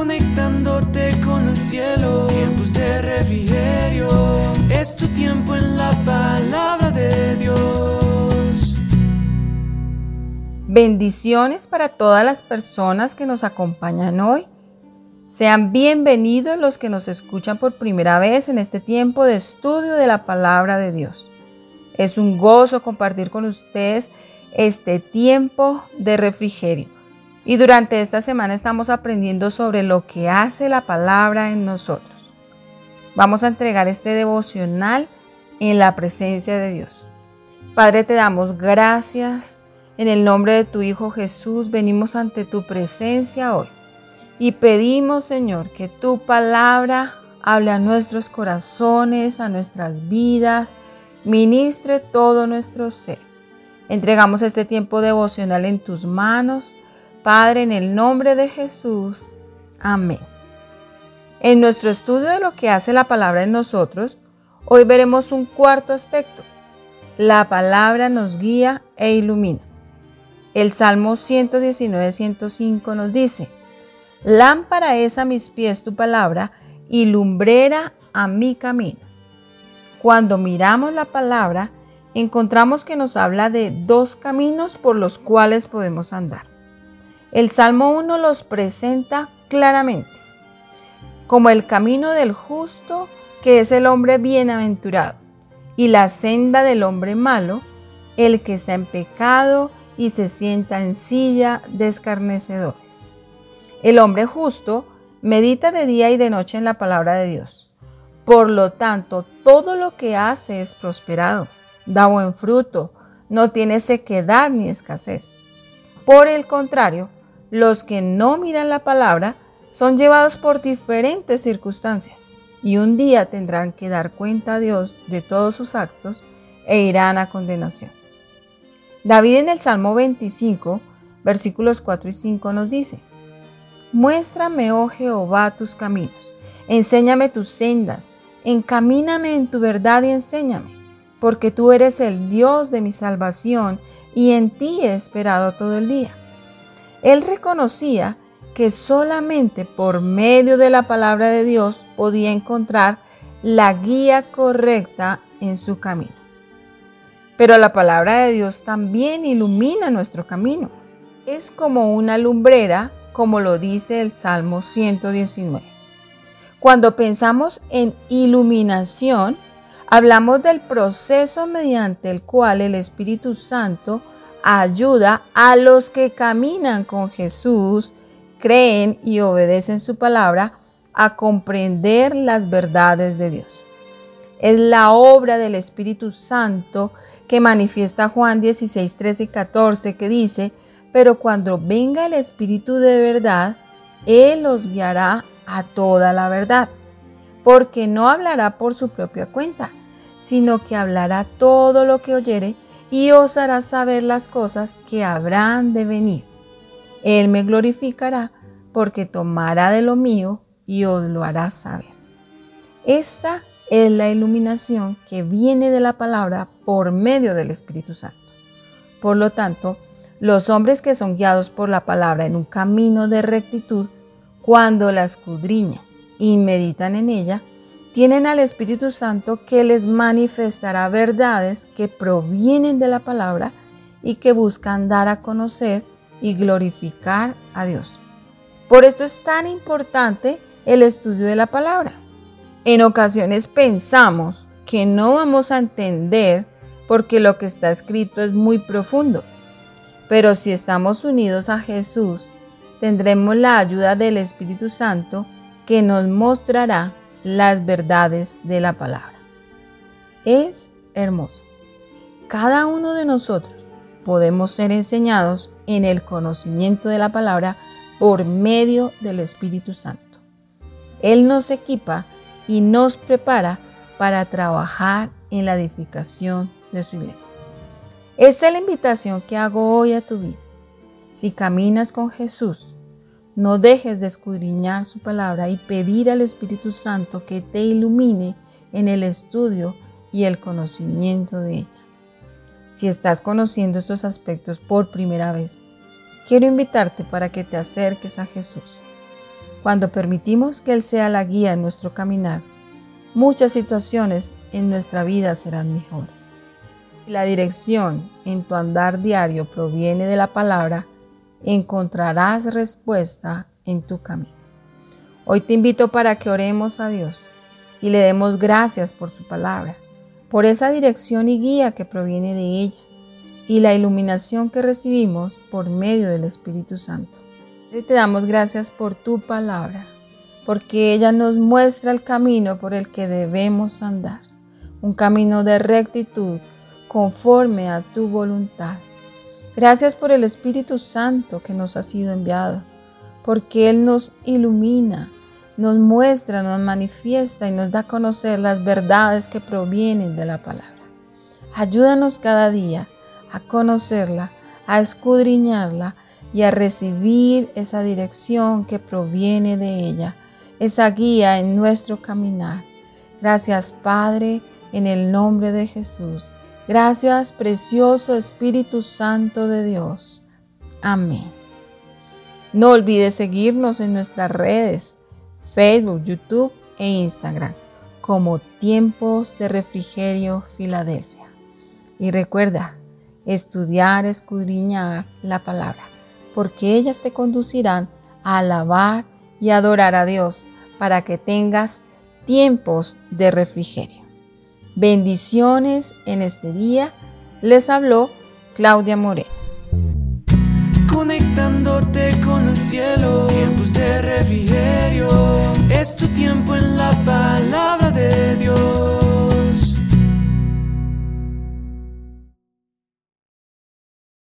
conectándote con el cielo. Tiempos de refrigerio, es tu tiempo en la palabra de Dios. Bendiciones para todas las personas que nos acompañan hoy. Sean bienvenidos los que nos escuchan por primera vez en este tiempo de estudio de la palabra de Dios. Es un gozo compartir con ustedes este tiempo de refrigerio. Y durante esta semana estamos aprendiendo sobre lo que hace la palabra en nosotros. Vamos a entregar este devocional en la presencia de Dios. Padre, te damos gracias. En el nombre de tu Hijo Jesús venimos ante tu presencia hoy. Y pedimos, Señor, que tu palabra hable a nuestros corazones, a nuestras vidas, ministre todo nuestro ser. Entregamos este tiempo devocional en tus manos Padre, en el nombre de Jesús. Amén. En nuestro estudio de lo que hace la palabra en nosotros, hoy veremos un cuarto aspecto. La palabra nos guía e ilumina. El Salmo 119-105 nos dice, Lámpara es a mis pies tu palabra y lumbrera a mi camino. Cuando miramos la palabra, encontramos que nos habla de dos caminos por los cuales podemos andar. El Salmo 1 los presenta claramente como el camino del justo, que es el hombre bienaventurado, y la senda del hombre malo, el que está en pecado y se sienta en silla de escarnecedores. El hombre justo medita de día y de noche en la palabra de Dios. Por lo tanto, todo lo que hace es prosperado, da buen fruto, no tiene sequedad ni escasez. Por el contrario, los que no miran la palabra son llevados por diferentes circunstancias y un día tendrán que dar cuenta a Dios de todos sus actos e irán a condenación. David en el Salmo 25, versículos 4 y 5 nos dice, Muéstrame, oh Jehová, tus caminos, enséñame tus sendas, encamíname en tu verdad y enséñame, porque tú eres el Dios de mi salvación y en ti he esperado todo el día. Él reconocía que solamente por medio de la palabra de Dios podía encontrar la guía correcta en su camino. Pero la palabra de Dios también ilumina nuestro camino. Es como una lumbrera, como lo dice el Salmo 119. Cuando pensamos en iluminación, hablamos del proceso mediante el cual el Espíritu Santo ayuda a los que caminan con Jesús, creen y obedecen su palabra a comprender las verdades de Dios. Es la obra del Espíritu Santo que manifiesta Juan 16, 13 y 14 que dice, pero cuando venga el Espíritu de verdad, Él los guiará a toda la verdad, porque no hablará por su propia cuenta, sino que hablará todo lo que oyere y os hará saber las cosas que habrán de venir. Él me glorificará porque tomará de lo mío y os lo hará saber. Esta es la iluminación que viene de la palabra por medio del Espíritu Santo. Por lo tanto, los hombres que son guiados por la palabra en un camino de rectitud, cuando la escudriñan y meditan en ella, tienen al Espíritu Santo que les manifestará verdades que provienen de la palabra y que buscan dar a conocer y glorificar a Dios. Por esto es tan importante el estudio de la palabra. En ocasiones pensamos que no vamos a entender porque lo que está escrito es muy profundo. Pero si estamos unidos a Jesús, tendremos la ayuda del Espíritu Santo que nos mostrará las verdades de la palabra. Es hermoso. Cada uno de nosotros podemos ser enseñados en el conocimiento de la palabra por medio del Espíritu Santo. Él nos equipa y nos prepara para trabajar en la edificación de su iglesia. Esta es la invitación que hago hoy a tu vida. Si caminas con Jesús, no dejes de escudriñar su palabra y pedir al Espíritu Santo que te ilumine en el estudio y el conocimiento de ella. Si estás conociendo estos aspectos por primera vez, quiero invitarte para que te acerques a Jesús. Cuando permitimos que Él sea la guía en nuestro caminar, muchas situaciones en nuestra vida serán mejores. La dirección en tu andar diario proviene de la palabra, encontrarás respuesta en tu camino. Hoy te invito para que oremos a Dios y le demos gracias por su palabra, por esa dirección y guía que proviene de ella y la iluminación que recibimos por medio del Espíritu Santo. Y te damos gracias por tu palabra, porque ella nos muestra el camino por el que debemos andar, un camino de rectitud conforme a tu voluntad. Gracias por el Espíritu Santo que nos ha sido enviado, porque Él nos ilumina, nos muestra, nos manifiesta y nos da a conocer las verdades que provienen de la palabra. Ayúdanos cada día a conocerla, a escudriñarla, y a recibir esa dirección que proviene de ella, esa guía en nuestro caminar. Gracias Padre, en el nombre de Jesús. Gracias precioso Espíritu Santo de Dios. Amén. No olvides seguirnos en nuestras redes, Facebook, YouTube e Instagram, como Tiempos de Refrigerio Filadelfia. Y recuerda, estudiar, escudriñar la palabra porque ellas te conducirán a alabar y adorar a Dios para que tengas tiempos de refrigerio. Bendiciones en este día. Les habló Claudia Moreno. Conectándote con el cielo, tiempos de refrigerio. Es tu tiempo en la palabra.